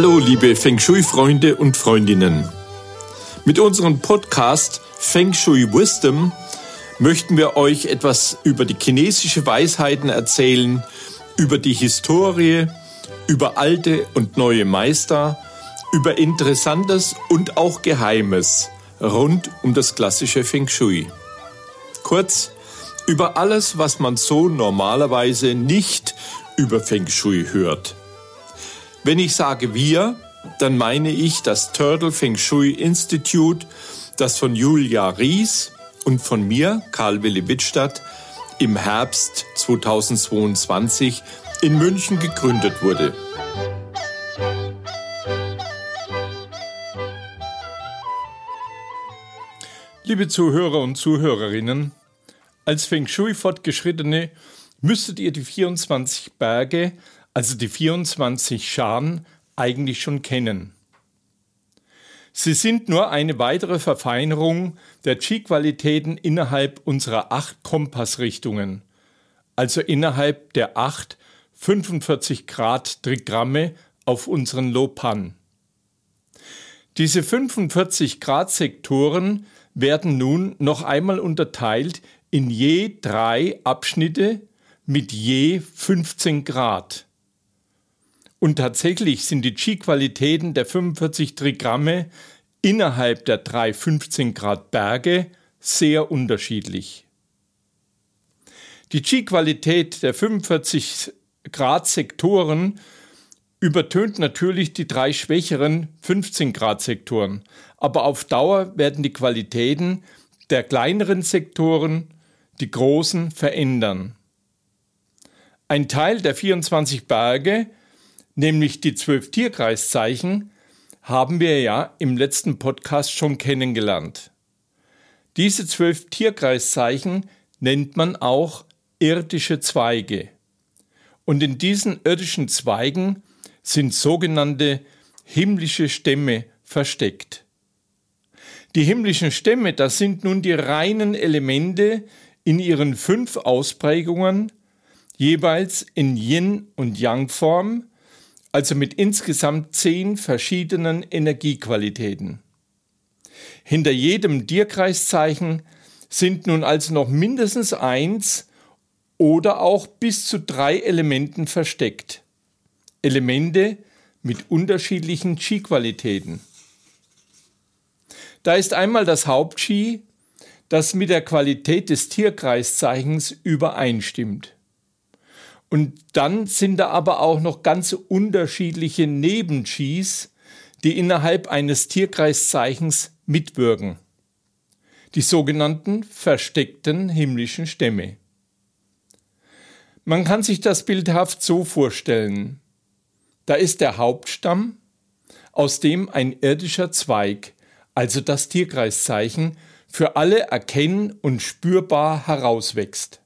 Hallo, liebe Feng Shui-Freunde und Freundinnen. Mit unserem Podcast Feng Shui Wisdom möchten wir euch etwas über die chinesische Weisheiten erzählen, über die Historie, über alte und neue Meister, über Interessantes und auch Geheimes rund um das klassische Feng Shui. Kurz, über alles, was man so normalerweise nicht über Feng Shui hört. Wenn ich sage wir, dann meine ich das Turtle Feng Shui Institute, das von Julia Ries und von mir, Karl Willi Wittstadt, im Herbst 2022 in München gegründet wurde. Liebe Zuhörer und Zuhörerinnen, als Feng Shui Fortgeschrittene müsstet ihr die 24 Berge, also die 24 Scharen, eigentlich schon kennen. Sie sind nur eine weitere Verfeinerung der Qi-Qualitäten innerhalb unserer acht Kompassrichtungen, also innerhalb der acht 45 Grad Trigramme auf unseren Lopan. Diese 45 Grad Sektoren werden nun noch einmal unterteilt in je drei Abschnitte mit je 15 Grad. Und tatsächlich sind die Qi-Qualitäten der 45 Trigramme innerhalb der drei 15 Grad Berge sehr unterschiedlich. Die Qi-Qualität der 45 Grad Sektoren übertönt natürlich die drei schwächeren 15 Grad Sektoren, aber auf Dauer werden die Qualitäten der kleineren Sektoren die großen verändern. Ein Teil der 24 Berge, nämlich die zwölf Tierkreiszeichen, haben wir ja im letzten Podcast schon kennengelernt. Diese zwölf Tierkreiszeichen nennt man auch irdische Zweige. Und in diesen irdischen Zweigen sind sogenannte himmlische Stämme versteckt. Die himmlischen Stämme, das sind nun die reinen Elemente in ihren fünf Ausprägungen, jeweils in Yin- und Yang-Form, also mit insgesamt zehn verschiedenen Energiequalitäten. Hinter jedem Tierkreiszeichen sind nun also noch mindestens eins oder auch bis zu drei Elementen versteckt. Elemente mit unterschiedlichen Qi-Qualitäten. Da ist einmal das Haupt-Qi, das mit der Qualität des Tierkreiszeichens übereinstimmt. Und dann sind da aber auch noch ganz unterschiedliche Nebenchis, die innerhalb eines Tierkreiszeichens mitwirken. Die sogenannten versteckten himmlischen Stämme. Man kann sich das bildhaft so vorstellen. Da ist der Hauptstamm, aus dem ein irdischer Zweig, also das Tierkreiszeichen, für alle erkennen und spürbar herauswächst.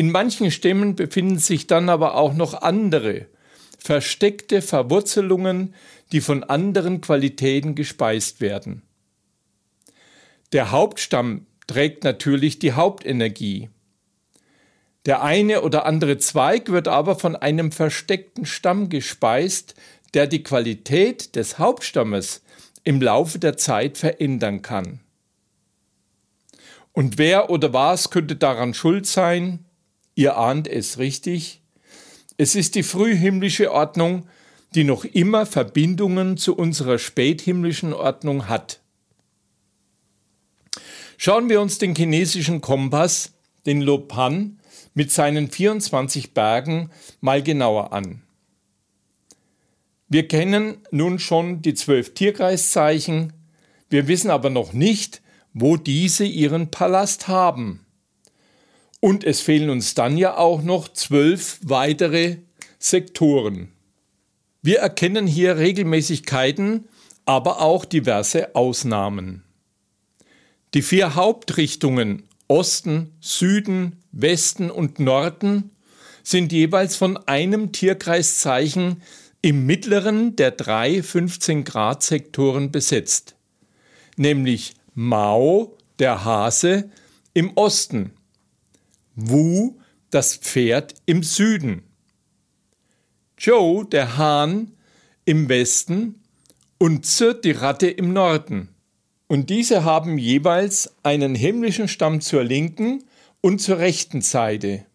In manchen Stämmen befinden sich dann aber auch noch andere, versteckte Verwurzelungen, die von anderen Qualitäten gespeist werden. Der Hauptstamm trägt natürlich die Hauptenergie. Der eine oder andere Zweig wird aber von einem versteckten Stamm gespeist, der die Qualität des Hauptstammes im Laufe der Zeit verändern kann. Und wer oder was könnte daran schuld sein? Ihr ahnt es richtig. Es ist die frühhimmlische Ordnung, die noch immer Verbindungen zu unserer späthimmlischen Ordnung hat. Schauen wir uns den chinesischen Kompass, den Lopan, mit seinen 24 Bergen mal genauer an. Wir kennen nun schon die zwölf Tierkreiszeichen, wir wissen aber noch nicht, wo diese ihren Palast haben. Und es fehlen uns dann ja auch noch zwölf weitere Sektoren. Wir erkennen hier Regelmäßigkeiten, aber auch diverse Ausnahmen. Die vier Hauptrichtungen Osten, Süden, Westen und Norden sind jeweils von einem Tierkreiszeichen im mittleren der drei 15 Grad Sektoren besetzt, nämlich Mao, der Hase, im Osten, Wu, das Pferd, im Süden, Joe, der Hahn, im Westen und Z die Ratte im Norden. Und diese haben jeweils einen himmlischen Stamm zur linken und zur rechten Seite.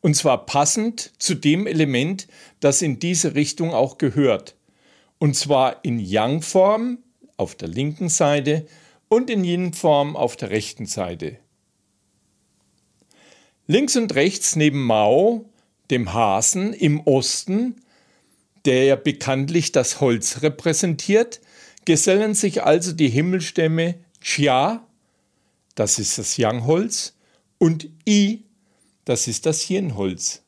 Und zwar passend zu dem Element, das in diese Richtung auch gehört. Und zwar in Yang-Form auf der linken Seite und in Yin-Form auf der rechten Seite. Links und rechts neben Mao, dem Hasen im Osten, der ja bekanntlich das Holz repräsentiert, gesellen sich also die Himmelstämme Chia, das ist das Yang-Holz, und I, das ist das Yin-Holz.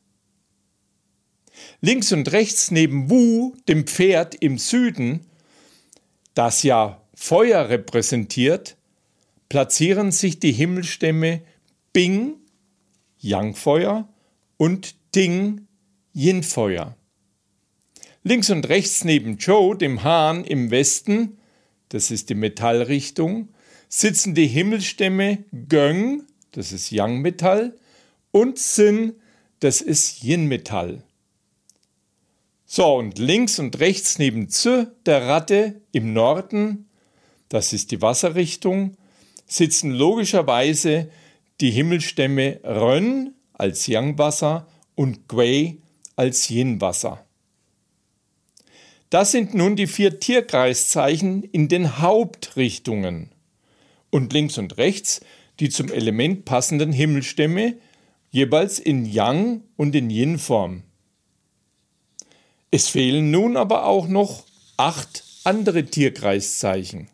Links und rechts neben Wu, dem Pferd im Süden, das ja Feuer repräsentiert, platzieren sich die Himmelstämme Bing, Yang-Feuer, und Ting, Yin-Feuer. Links und rechts neben Joe, dem Hahn im Westen, das ist die Metallrichtung, sitzen die Himmelstämme Göng, das ist Yang-Metall, und Sin, das ist Yin-Metall. So, und links und rechts neben Z, der Ratte im Norden, das ist die Wasserrichtung, sitzen logischerweise die Himmelstämme Rön als Yang-Wasser und Gui als Yin-Wasser. Das sind nun die vier Tierkreiszeichen in den Hauptrichtungen. Und links und rechts die zum Element passenden Himmelstämme, jeweils in Yang und in Yin-Form. Es fehlen nun aber auch noch acht andere Tierkreiszeichen.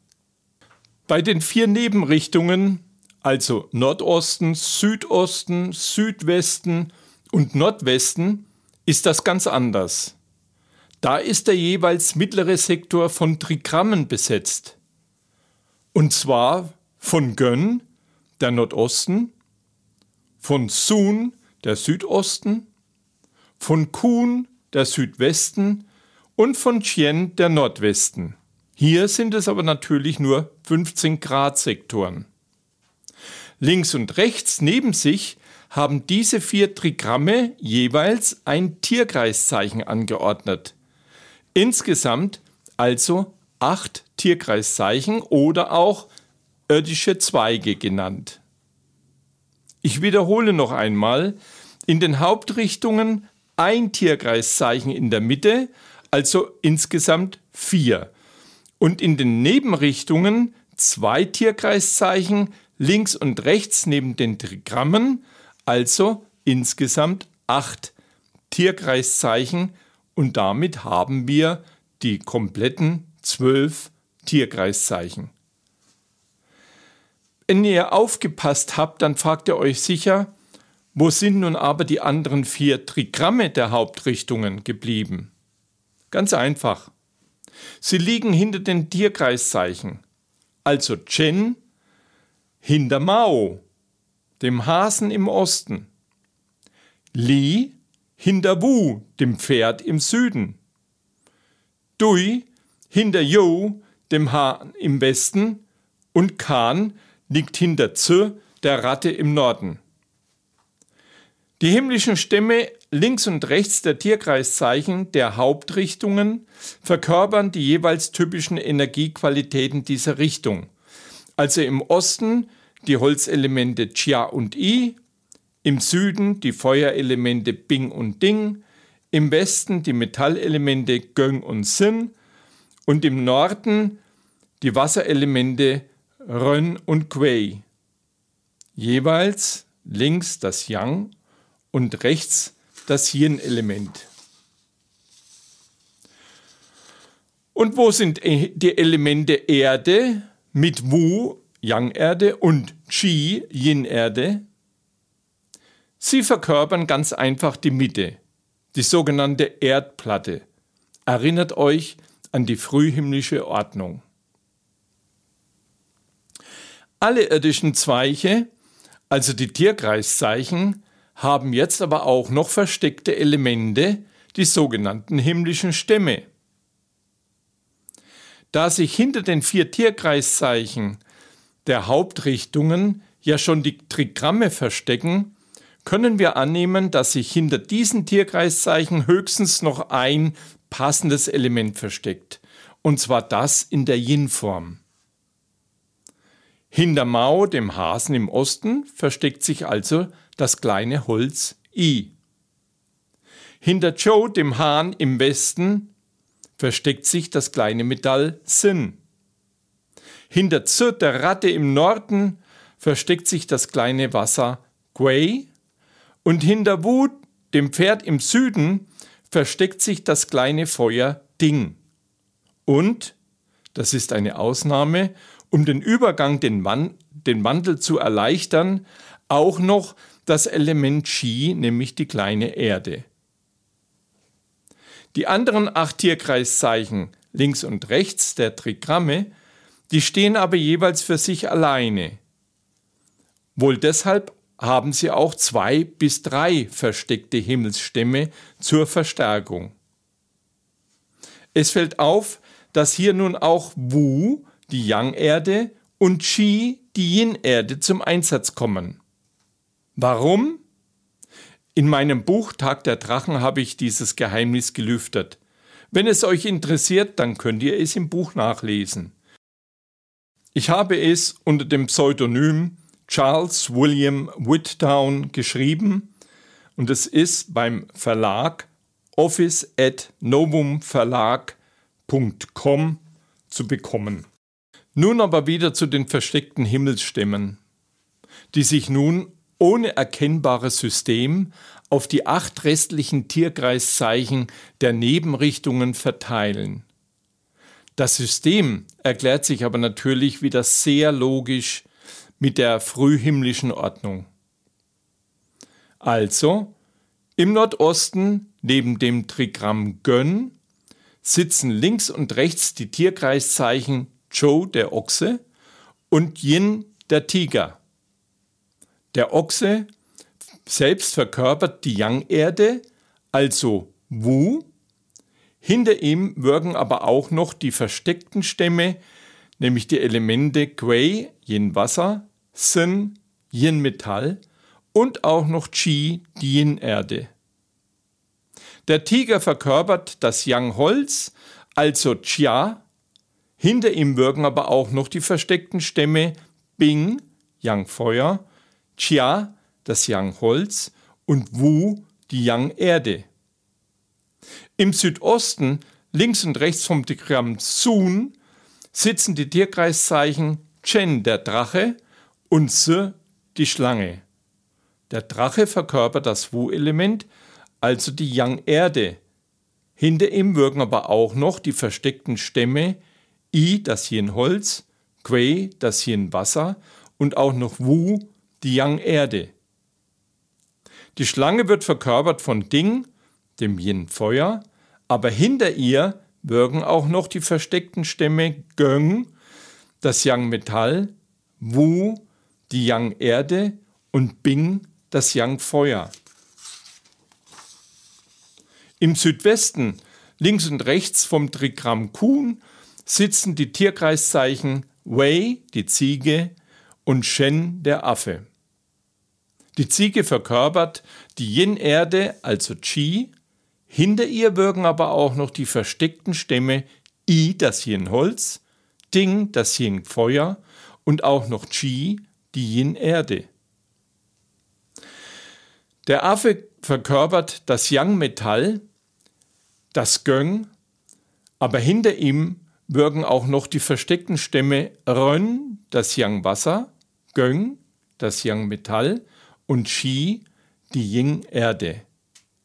Bei den vier Nebenrichtungen, also Nordosten, Südosten, Südwesten und Nordwesten, ist das ganz anders. Da ist der jeweils mittlere Sektor von Trigrammen besetzt. Und zwar von Gön, der Nordosten, von Sun, der Südosten, von Kun, der Südwesten und von Chien, der Nordwesten. Hier sind es aber natürlich nur 15 Grad Sektoren. Links und rechts neben sich haben diese vier Trigramme jeweils ein Tierkreiszeichen angeordnet. Insgesamt also acht Tierkreiszeichen oder auch irdische Zweige genannt. Ich wiederhole noch einmal, in den Hauptrichtungen ein Tierkreiszeichen in der Mitte, also insgesamt vier. Und in den Nebenrichtungen zwei Tierkreiszeichen links und rechts neben den Trigrammen, also insgesamt acht Tierkreiszeichen und damit haben wir die kompletten zwölf Tierkreiszeichen. Wenn ihr aufgepasst habt, dann fragt ihr euch sicher, wo sind nun aber die anderen vier Trigramme der Hauptrichtungen geblieben? Ganz einfach. Sie liegen hinter den Tierkreiszeichen, also Chen hinter Mao, dem Hasen im Osten, Li hinter Wu, dem Pferd im Süden, Dui hinter Yo, dem Hahn im Westen und Kan liegt hinter Z, der Ratte im Norden. Die himmlischen Stämme links und rechts der Tierkreiszeichen der Hauptrichtungen verkörpern die jeweils typischen Energiequalitäten dieser Richtung. Also im Osten die Holzelemente Chia und I, im Süden die Feuerelemente Bing und Ding, im Westen die Metallelemente Göng und Sin und im Norden die Wasserelemente Rön und Quei. Jeweils links das Yang und rechts das Yin-Element. Und wo sind die Elemente Erde mit Wu, Yang-Erde und Qi, Yin-Erde? Sie verkörpern ganz einfach die Mitte, die sogenannte Erdplatte. Erinnert euch an die frühhimmlische Ordnung. Alle irdischen Zweiche, also die Tierkreiszeichen, haben jetzt aber auch noch versteckte Elemente, die sogenannten himmlischen Stämme. Da sich hinter den vier Tierkreiszeichen der Hauptrichtungen ja schon die Trigramme verstecken, können wir annehmen, dass sich hinter diesen Tierkreiszeichen höchstens noch ein passendes Element versteckt, und zwar das in der Yin-Form. Hinter Mao, dem Hasen im Osten, versteckt sich also das kleine Holz I. Hinter Joe, dem Hahn im Westen, versteckt sich das kleine Metall Sin. Hinter Z, der Ratte im Norden, versteckt sich das kleine Wasser Guay. Und hinter Wu, dem Pferd im Süden, versteckt sich das kleine Feuer Ding. Und, das ist eine Ausnahme, um den Übergang, den, Wan den Wandel zu erleichtern, auch noch das Element Qi, nämlich die kleine Erde. Die anderen acht Tierkreiszeichen links und rechts der Trigramme, die stehen aber jeweils für sich alleine. Wohl deshalb haben sie auch zwei bis drei versteckte Himmelsstämme zur Verstärkung. Es fällt auf, dass hier nun auch Wu, die Yang-Erde, und Qi, die Yin-Erde, zum Einsatz kommen. Warum? In meinem Buch Tag der Drachen habe ich dieses Geheimnis gelüftet. Wenn es euch interessiert, dann könnt ihr es im Buch nachlesen. Ich habe es unter dem Pseudonym Charles William Whittown geschrieben und es ist beim Verlag office at novumverlag.com zu bekommen. Nun aber wieder zu den versteckten Himmelsstimmen, die sich nun ohne erkennbares System auf die acht restlichen Tierkreiszeichen der Nebenrichtungen verteilen. Das System erklärt sich aber natürlich wieder sehr logisch mit der frühhimmlischen Ordnung. Also, im Nordosten neben dem Trigramm Gönn sitzen links und rechts die Tierkreiszeichen Zhou der Ochse und Yin der Tiger. Der Ochse selbst verkörpert die Yang-Erde, also Wu. Hinter ihm wirken aber auch noch die versteckten Stämme, nämlich die Elemente Quei, Yin Wasser, Sin, Yin Metall und auch noch Qi, die Yin Erde. Der Tiger verkörpert das Yang Holz, also Chia. Hinter ihm wirken aber auch noch die versteckten Stämme Bing, Yang Feuer, Chia, das Yang Holz und Wu, die Yang Erde. Im Südosten, links und rechts vom Diagramm Sun, sitzen die Tierkreiszeichen Chen, der Drache, und Se, die Schlange. Der Drache verkörpert das Wu-Element, also die Yang-Erde. Hinter ihm wirken aber auch noch die versteckten Stämme I, das Yin-Holz, Quei, das Yin-Wasser und auch noch Wu, die Yang-Erde. Die Schlange wird verkörpert von Ding, dem Yin-Feuer, aber hinter ihr wirken auch noch die versteckten Stämme Göng, das Yang-Metall, Wu, die Yang-Erde und Bing, das Yang-Feuer. Im Südwesten, links und rechts vom Trigramm Kuhn, sitzen die Tierkreiszeichen Wei, die Ziege, und Shen, der Affe. Die Ziege verkörpert die Yin-Erde, also Qi. Hinter ihr wirken aber auch noch die versteckten Stämme I, das Yin-Holz, Ding, das Yin-Feuer und auch noch Qi, die Yin-Erde. Der Affe verkörpert das Yang-Metall, das Göng, aber hinter ihm wirken auch noch die versteckten Stämme Rön, das Yang-Wasser, Göng, das Yang-Metall und Qi, die Yin-Erde.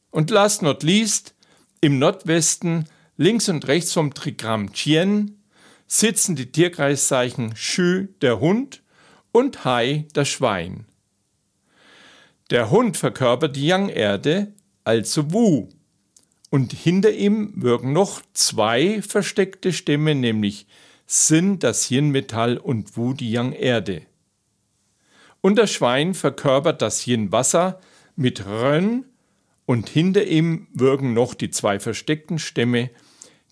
Und last not least, im Nordwesten, links und rechts vom Trigramm Chien, sitzen die Tierkreiszeichen Shu, der Hund, und Hai, das Schwein. Der Hund verkörpert die Yang-Erde, also Wu. Und hinter ihm wirken noch zwei versteckte Stämme, nämlich Sin, das Yin-Metall, und Wu, die Yang-Erde. Und das Schwein verkörpert das Yin-Wasser mit Rön, und hinter ihm wirken noch die zwei versteckten Stämme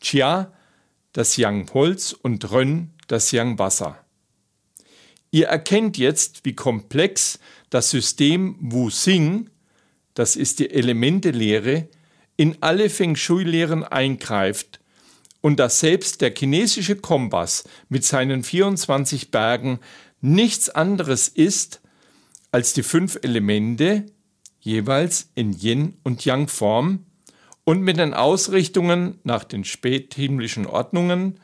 Chia, das Yang-Holz, und Rön, das Yang-Wasser. Ihr erkennt jetzt, wie komplex das System Wu Xing, das ist die Elementelehre, in alle Feng Shui-Lehren eingreift und dass selbst der chinesische Kompass mit seinen 24 Bergen nichts anderes ist als die fünf Elemente, jeweils in Yin und Yang Form und mit den Ausrichtungen nach den späthimmlischen Ordnungen,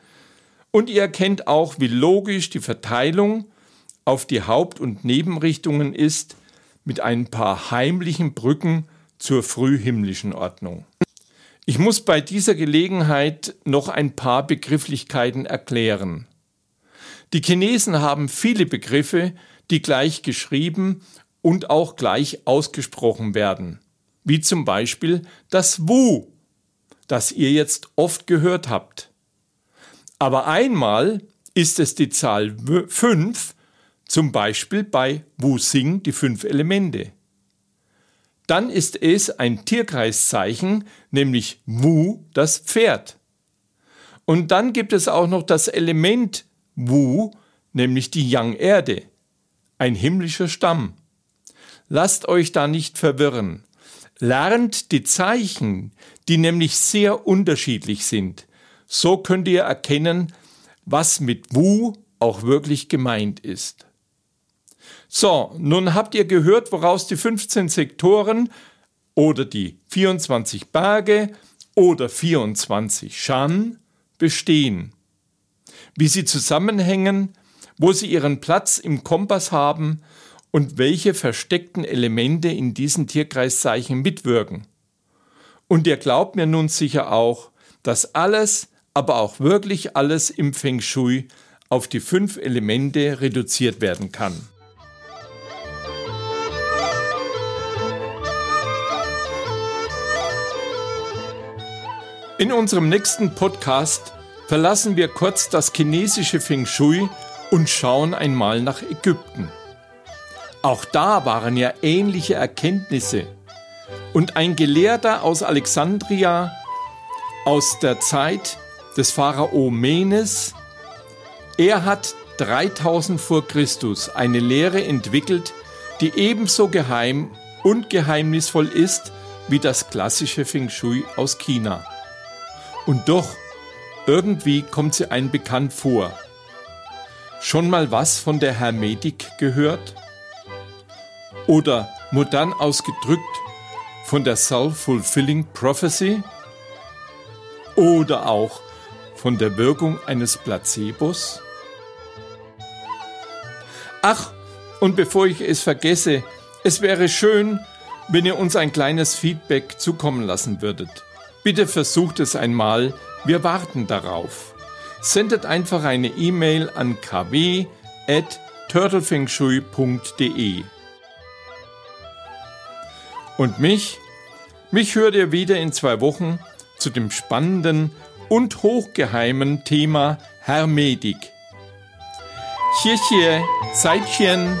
und ihr erkennt auch, wie logisch die Verteilung auf die Haupt- und Nebenrichtungen ist, mit ein paar heimlichen Brücken zur frühhimmlischen Ordnung. Ich muss bei dieser Gelegenheit noch ein paar Begrifflichkeiten erklären. Die Chinesen haben viele Begriffe, die gleich geschrieben und auch gleich ausgesprochen werden, wie zum Beispiel das Wu, das ihr jetzt oft gehört habt. Aber einmal ist es die Zahl 5, zum Beispiel bei Wu Xing die fünf Elemente. Dann ist es ein Tierkreiszeichen, nämlich Wu, das Pferd. Und dann gibt es auch noch das Element Wu, nämlich die Yang-Erde, ein himmlischer Stamm. Lasst euch da nicht verwirren. Lernt die Zeichen, die nämlich sehr unterschiedlich sind. So könnt ihr erkennen, was mit Wu auch wirklich gemeint ist. So, nun habt ihr gehört, woraus die 15 Sektoren oder die 24 Berge oder 24 Shan bestehen, wie sie zusammenhängen, wo sie ihren Platz im Kompass haben und welche versteckten Elemente in diesen Tierkreiszeichen mitwirken. Und ihr glaubt mir nun sicher auch, dass alles, aber auch wirklich alles im Feng Shui auf die fünf Elemente reduziert werden kann. In unserem nächsten Podcast verlassen wir kurz das chinesische Feng Shui und schauen einmal nach Ägypten. Auch da waren ja ähnliche Erkenntnisse. Und ein Gelehrter aus Alexandria aus der Zeit des Pharao Menes, er hat 3000 vor Christus eine Lehre entwickelt, die ebenso geheim und geheimnisvoll ist wie das klassische Feng Shui aus China. Und doch, irgendwie kommt sie einem bekannt vor. Schon mal was von der Hermetik gehört? Oder modern ausgedrückt von der Self-Fulfilling Prophecy? Oder auch von der Wirkung eines Placebos? Ach, und bevor ich es vergesse, es wäre schön, wenn ihr uns ein kleines Feedback zukommen lassen würdet. Bitte versucht es einmal, wir warten darauf. Sendet einfach eine E-Mail an kw.turtlefengshui.de. Und mich? Mich hört ihr wieder in zwei Wochen zu dem spannenden und hochgeheimen Thema Hermetik. Xie xie, Seitchen.